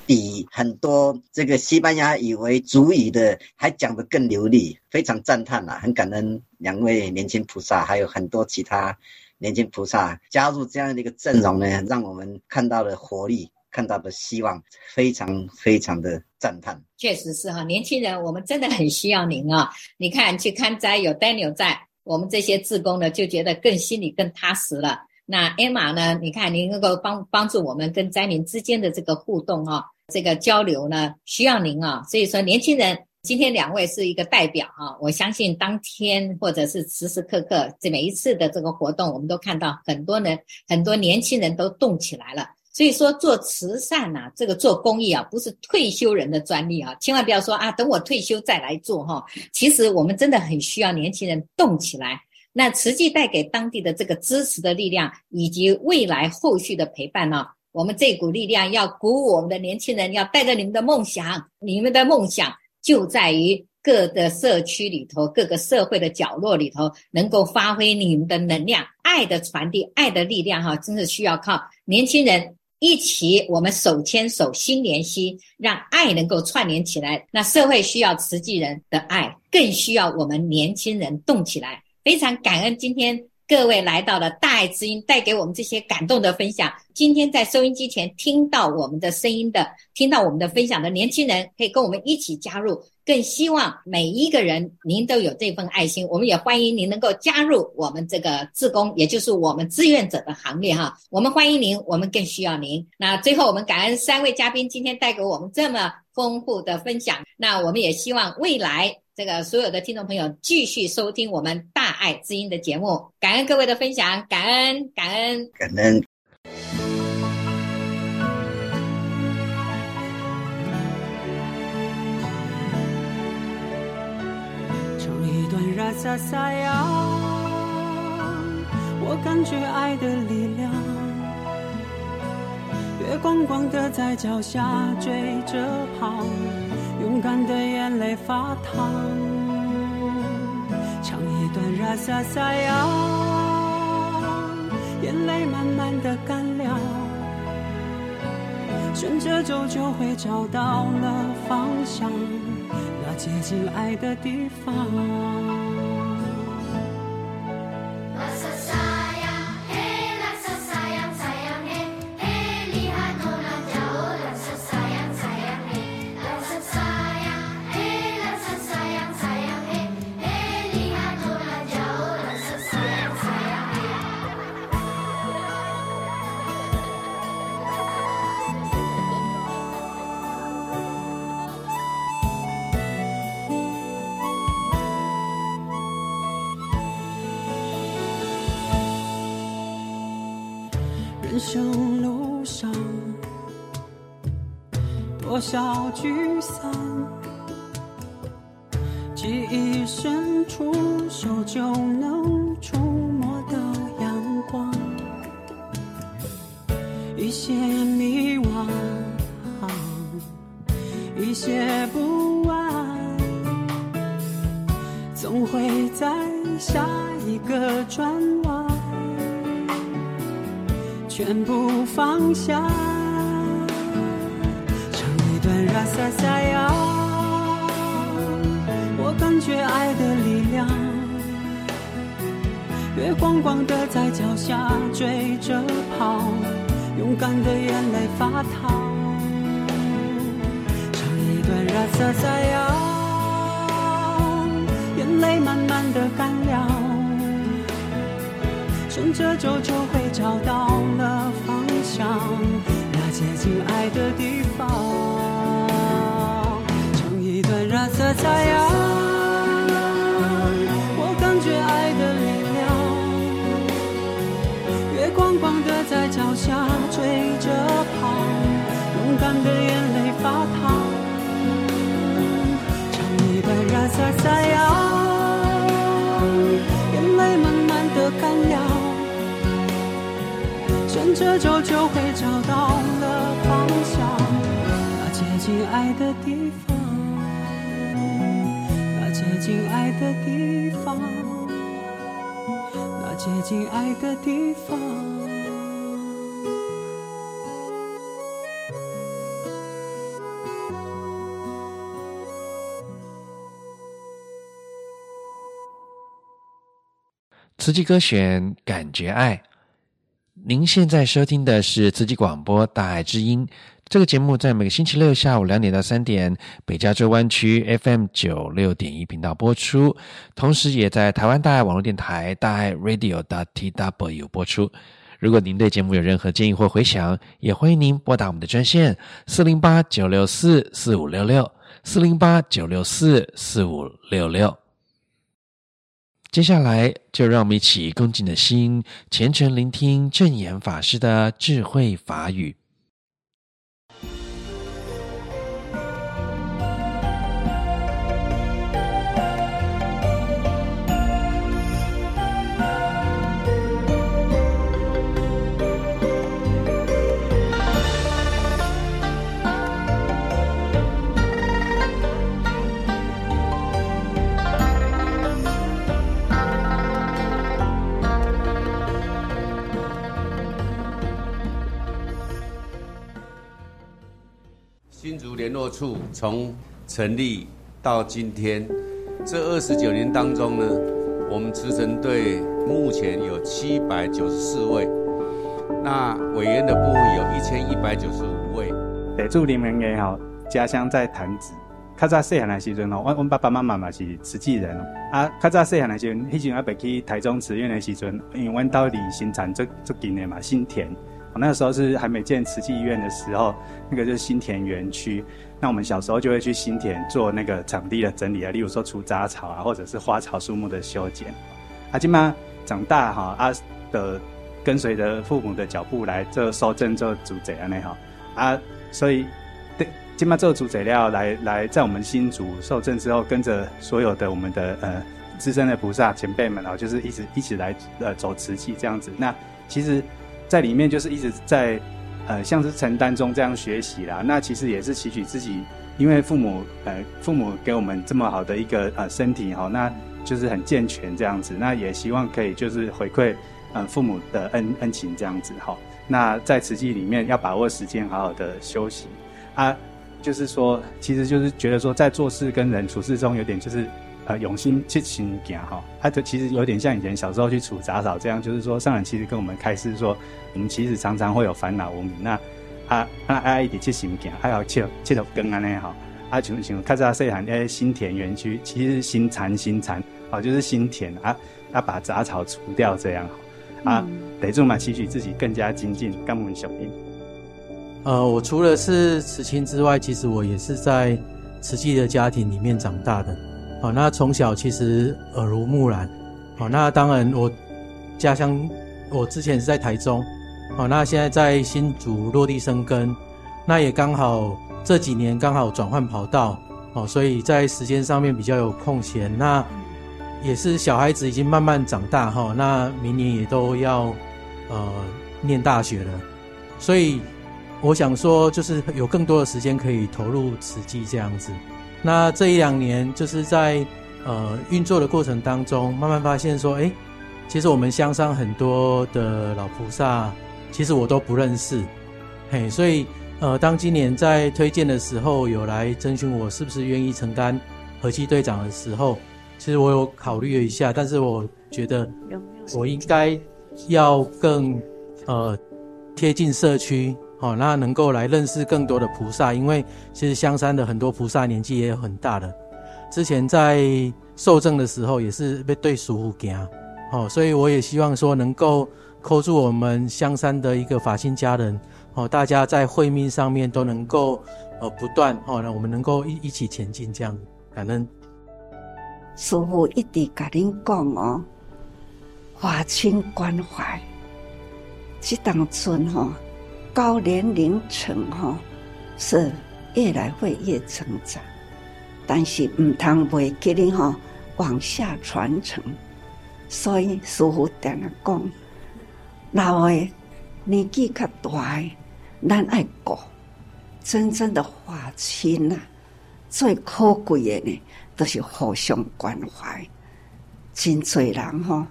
比很多这个西班牙语为主语的还讲得更流利，非常赞叹啊！很感恩两位年轻菩萨，还有很多其他年轻菩萨加入这样的一个阵容呢，让我们看到了活力。看到的希望，非常非常的赞叹。确实是哈，年轻人，我们真的很需要您啊！你看去看灾有 Daniel 在，我们这些志工呢就觉得更心里更踏实了。那 Emma 呢？你看您能够帮帮助我们跟灾民之间的这个互动啊，这个交流呢需要您啊。所以说，年轻人，今天两位是一个代表啊。我相信当天或者是时时刻刻，这每一次的这个活动，我们都看到很多人，很多年轻人都动起来了。所以说做慈善呐、这个做公益啊，不是退休人的专利啊，千万不要说啊，等我退休再来做哈。其实我们真的很需要年轻人动起来。那慈济带给当地的这个支持的力量，以及未来后续的陪伴呢、我们这股力量要鼓舞我们的年轻人，要带着你们的梦想，你们的梦想就在于各个社区里头、各个社会的角落里头，能够发挥你们的能量，爱的传递，爱的力量，哈，真的需要靠年轻人一起，我们手牵手、心连心，让爱能够串联起来。那社会需要慈济人的爱，更需要我们年轻人动起来。非常感恩今天。各位来到了大爱之音，带给我们这些感动的分享。今天在收音机前听到我们的声音的，听到我们的分享的年轻人，可以跟我们一起加入。更希望每一个人您都有这份爱心，我们也欢迎您能够加入我们这个自工，也就是我们志愿者的行列哈。我们欢迎您，我们更需要您。那最后，我们感恩三位嘉宾今天带给我们这么丰富的分享。那我们也希望未来。这个所有的听众朋友继续收听我们大爱之音的节目，感恩各位的分享，感恩感恩感恩。唱一段拉萨萨呀，我感觉爱的力量，月光光的在脚下追着跑。勇敢的眼泪发烫，唱一段拉萨萨呀，眼泪慢慢的干了，顺着走就会找到了方向，那接近爱的地方。聚在脚下追着跑，勇敢的眼泪发烫，唱一段拉萨萨呀，眼泪慢慢的干了。顺着走就会找到了方向，那接近爱的地方。唱一段拉萨萨呀，段拉萨萨呀，眼泪慢慢的干了。顺着走就会找到了方向，那接近爱的地方，那接近爱的地方，那接近爱的地方。慈济歌选，感觉爱。您现在收听的是慈济广播《大爱之音》这个节目，在每个星期六下午两点到三点，北加州湾区 FM 九六点一频道播出，同时也在台湾大爱网络电台大爱 Radio dot tw 播出。如果您对节目有任何建议或回响，也欢迎您拨打我们的专线四零八九六四四五六六四零八九六四四五六六。接下来，就让我们一起恭敬的心，虔诚聆听正言法师的智慧法语。处从成立到今天这二十九年当中呢，我们慈诚队目前有七百九十四位，那委员的部分有一千一百九十五位。地主林明也好，家乡在潭子。较早细汉的时阵吼，阮阮爸爸妈妈嘛是慈济人啊。较早细汉的时阵，迄阵还袂去台中慈院的时阵，因为阮到离新产最最近的嘛，新田。我那时候是还没建慈济医院的时候，那个就是新田园区。那我们小时候就会去新田做那个场地的整理啊，例如说除杂草啊，或者是花草树木的修剪。啊，金妈长大哈啊的跟随着父母的脚步来做受证做主宰安尼哈啊，所以对今嘛做主宰料来来在我们新竹受证之后，跟着所有的我们的呃资深的菩萨前辈们啊，就是一直一起来呃走慈济这样子。那其实。在里面就是一直在，呃，像是承担中这样学习啦。那其实也是期许自己，因为父母，呃，父母给我们这么好的一个呃身体哈，那就是很健全这样子。那也希望可以就是回馈，呃，父母的恩恩情这样子哈。那在慈济里面要把握时间，好好的休息啊，就是说，其实就是觉得说，在做事跟人处事中，有点就是。呃，用心去行行哈，它就其实有点像以前小时候去除杂草这样，就是说上人其实跟我们开示说，我们其实常常会有烦恼无明，那啊啊啊一点去行行，还要切切头根安尼哈，啊像像较早细汉诶新田园区，其实新禅新禅啊，就是新田啊，要把杂草除掉这样哈，啊得做嘛，期许自己更加精进，甘文小兵。呃，我除了是慈亲之外，其实我也是在慈济的家庭里面长大的。好，那从小其实耳濡目染。好，那当然我家乡，我之前是在台中。好，那现在在新竹落地生根。那也刚好这几年刚好转换跑道。哦，所以在时间上面比较有空闲。那也是小孩子已经慢慢长大哈。那明年也都要呃念大学了。所以我想说，就是有更多的时间可以投入慈济这样子。那这一两年，就是在呃运作的过程当中，慢慢发现说，哎，其实我们香山很多的老菩萨，其实我都不认识，嘿，所以呃，当今年在推荐的时候，有来征询我是不是愿意承担和气队长的时候，其实我有考虑了一下，但是我觉得我应该要更呃贴近社区。哦，那能够来认识更多的菩萨，因为其实香山的很多菩萨年纪也有很大的。之前在受证的时候也是被对师傅惊，哦，所以我也希望说能够扣住我们香山的一个法心家人，哦，大家在会命上面都能够呃不断，哦，那我们能够一一起前进这样，感恩。师傅一直跟您讲哦，法亲关怀，这当村哈。高年龄层哈是越来会越成长，但是唔通袂记哩哈往下传承，所以师傅定定讲，老诶年纪较大诶，咱爱顾真正的法亲呐，最可贵诶呢，都是互相关怀。真侪人吼，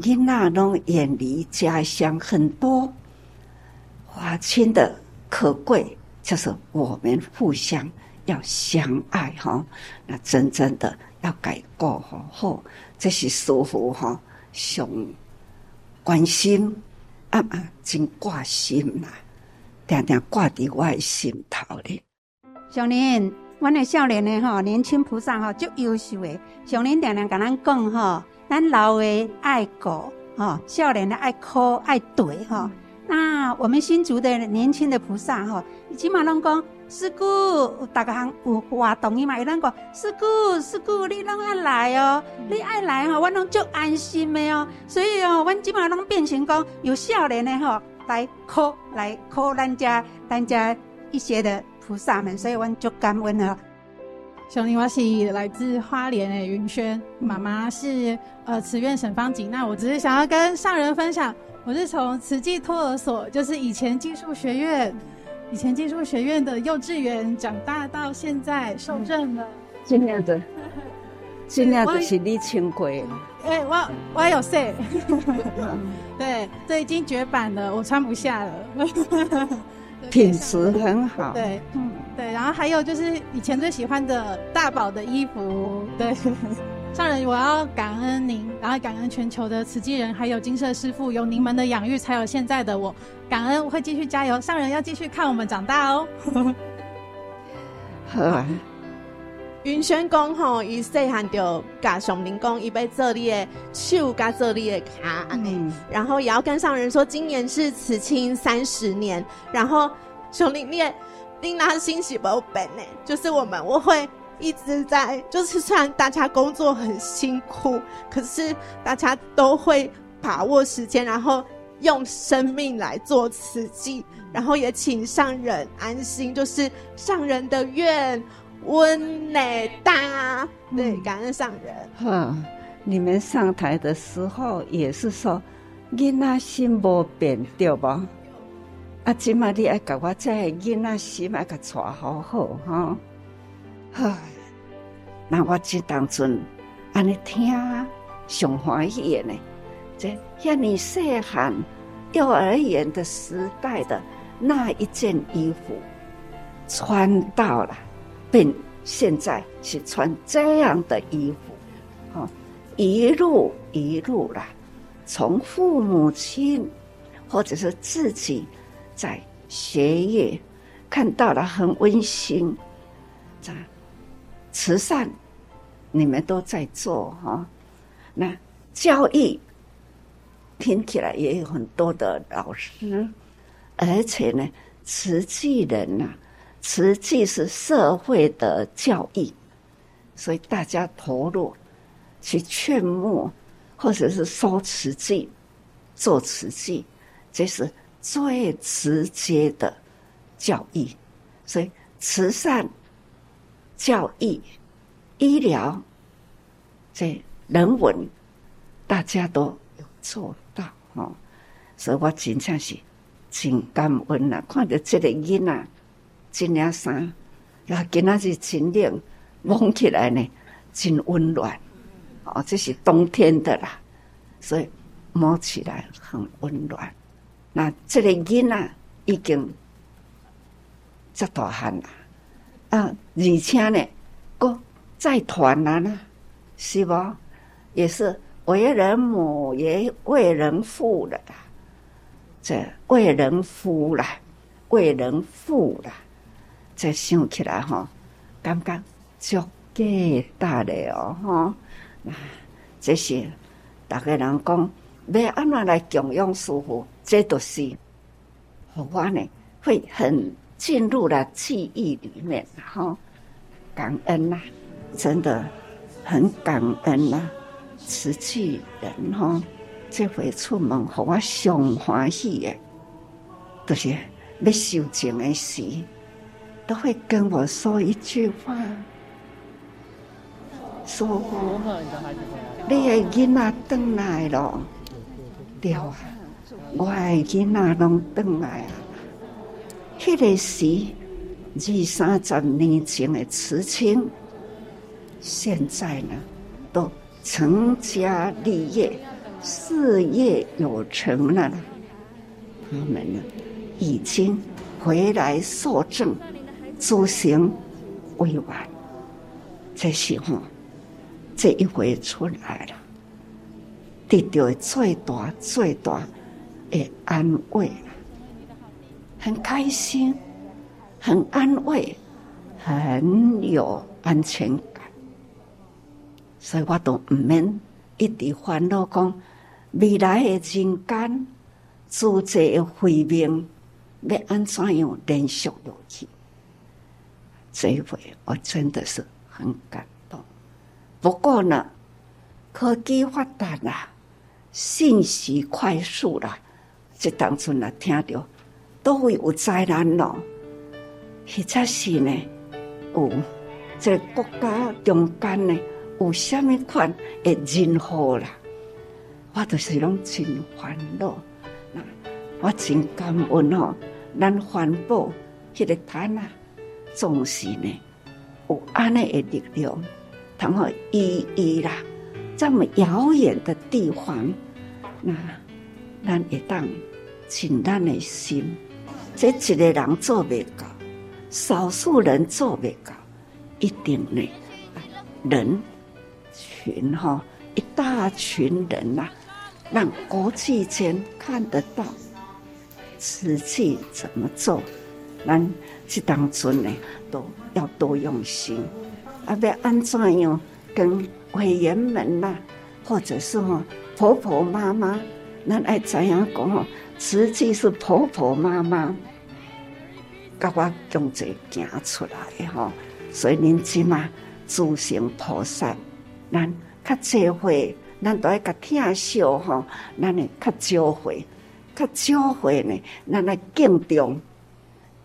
囡仔拢远离家乡很多。法亲的可贵，就是我们互相要相爱哈。那真正的要改过哈，后这是师父哈，上关心啊啊，真挂心呐，定定挂伫我的心头里。上年，阮的少年的哈，年轻菩萨哈，足优秀诶。上年定定甲咱讲哈，咱老的爱顾哈，少年的爱哭爱对哈。那我们新竹的年轻的菩萨哈，起码拢讲师姑，大家行有活动伊嘛，伊拢讲师姑，师姑你拢爱来哦，你爱来哈，我拢足安心的哦。所以哦，阮起码拢变成讲有少年的哈来靠来靠咱家咱家一些的菩萨们，所以阮足感恩的。兄弟，我是来自花莲的云轩，妈妈是呃慈院沈芳景。那我只是想要跟上人分享。我是从慈济托儿所，就是以前技术学院，以前技术学院的幼稚园长大到现在受证了。尽量的，*laughs* 尽量的是你请过。哎、欸，我我有岁。对，这 *laughs* 已经绝版了，我穿不下了。*laughs* 品质很好。对，嗯，对，然后还有就是以前最喜欢的大宝的衣服，对。上人，我要感恩您，然后感恩全球的慈济人，还有金色师傅，有您们的养育，才有现在的我。感恩，我会继续加油。上人要继续看我们长大哦。好啊。云轩讲吼，伊细汉就甲上林讲，伊要做你的手，甲做你的脚，嗯，然后也要跟上人说，今年是慈青三十年，然后上林你你那欣喜不变呢？就是我们我会一直在，就是虽然大家工作很辛苦，可是大家都会把握时间，然后用生命来做慈济，然后也请上人安心，就是上人的愿。温内大，对，感恩上人。哈，你们上台的时候也是说，囡仔心无变，对吧？啊，今嘛你爱甲我这囡仔心爱甲带好好哈。哈，那我这当阵安尼听上欢喜的呢，这遐你细汉幼儿园的时代的那一件衣服，穿到了。变现在是穿这样的衣服，哈，一路一路啦，从父母亲或者是自己在学业看到了很温馨，这慈善你们都在做哈，那教育听起来也有很多的老师，而且呢，慈济人呐。慈济是社会的教育，所以大家投入去劝募，或者是收慈济、做慈济，这是最直接的教育。所以慈善、教育、医疗、这人文，大家都有做到哦。所以我真正是真感恩呐，看到这个囡仔。这领衫，然后今仔日真冷，摸起来呢，真温暖。哦，这是冬天的啦，所以摸起来很温暖。那这个囡仔已经这大汉了，啊，而且呢，搁再团难呢，是不？也是为人母也为人父了，这为人夫了，为人父了。这想起来哈，感觉足价大的哦哈，那这些大家人讲要安怎来供养师父，这都是我呢会很进入了记忆里面哈，感恩呐、啊，真的很感恩呐、啊，慈济人哈，这回出门和我上欢喜的，都、就是要修净的事。都会跟我说一句话，说你的囡仔回来了，对啊，我的囡仔拢回来啊。迄个时二三十年前的慈亲，现在呢都成家立业，事业有成了，他们呢已经回来受证。诸行未完，这时候这一回出来了，得到最大最大的安慰，很开心，很安慰，很有安全感，所以我都唔免一直烦恼讲未来的人间，诸这的慧命要安怎样连续下去。这一回我真的是很感动。不过呢，科技发达了，信息快速了，这当中呢听到都会有灾难咯。或者是呢，有这国家中间呢有虾米款的人祸啦，我都是拢真烦恼。那我真感恩哦，咱环保迄个摊啊。总是呢，有安尼的力量，然后依依啦，这么遥远的地方，那咱会当尽咱的心，这一个人做未到，少数人做不到，一定呢，人群哈，一大群人呐、啊，让国际间看得到，瓷器怎么做，咱这当中呢，都要多用心，啊，要安怎样跟委员们呐、啊，或者是哈婆婆妈妈，咱爱怎样讲哦，实际是婆婆妈妈。甲我共齐行出来的吼，所以恁即嘛诸行菩萨，咱较济会，咱都爱甲听笑吼，咱会较少会，较少会呢，咱来敬重，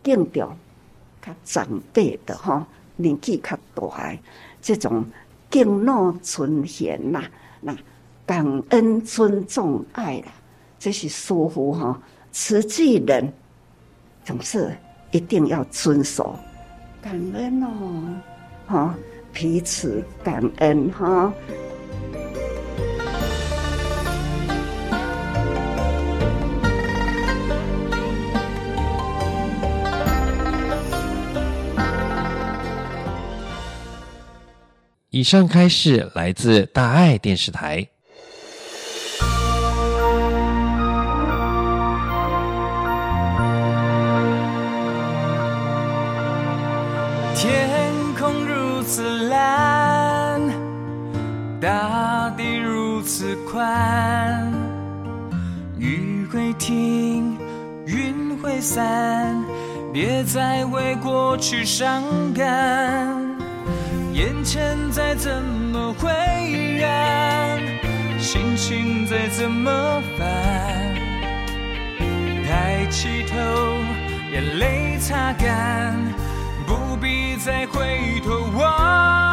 敬重较长辈的吼，年纪较大的，这种敬老尊贤呐，那感恩尊重爱啦，这是师父吼，慈济人总是。一定要遵守，感恩哦，哈，彼此感恩哈。以上开示来自大爱电视台。雨会停，云会散，别再为过去伤感。眼前再怎么灰暗，心情再怎么烦，抬起头，眼泪擦干，不必再回头望。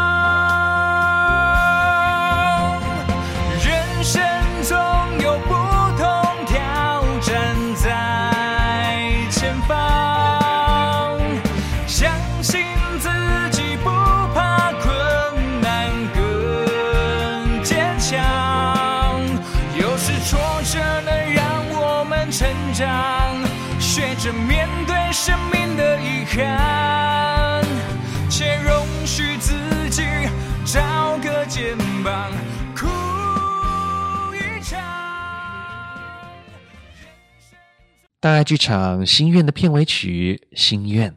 大爱剧场《心愿》的片尾曲《心愿》，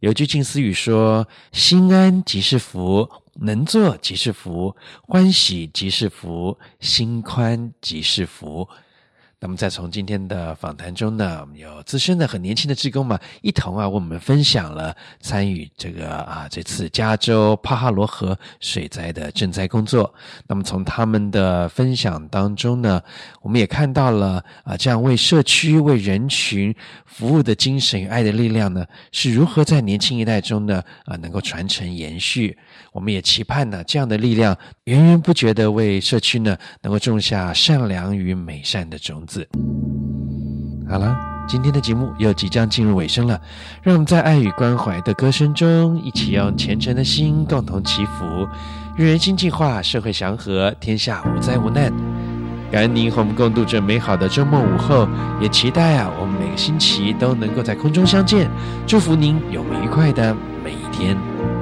有句近思语说：“心安即是福，能做即是福，欢喜即是福，心宽即是福。”那么，再从今天的访谈中呢，我们有资深的、很年轻的志工嘛，一同啊，为我们分享了参与这个啊这次加州帕哈罗河水灾的赈灾工作。那么，从他们的分享当中呢，我们也看到了啊，这样为社区、为人群服务的精神与爱的力量呢，是如何在年轻一代中呢啊能够传承延续。我们也期盼呢，这样的力量源源不绝的为社区呢能够种下善良与美善的种。好了，今天的节目又即将进入尾声了，让我们在爱与关怀的歌声中，一起用虔诚的心共同祈福，愿人心净化，社会祥和，天下无灾无难。感恩您和我们共度这美好的周末午后，也期待啊，我们每个星期都能够在空中相见。祝福您有愉快的每一天。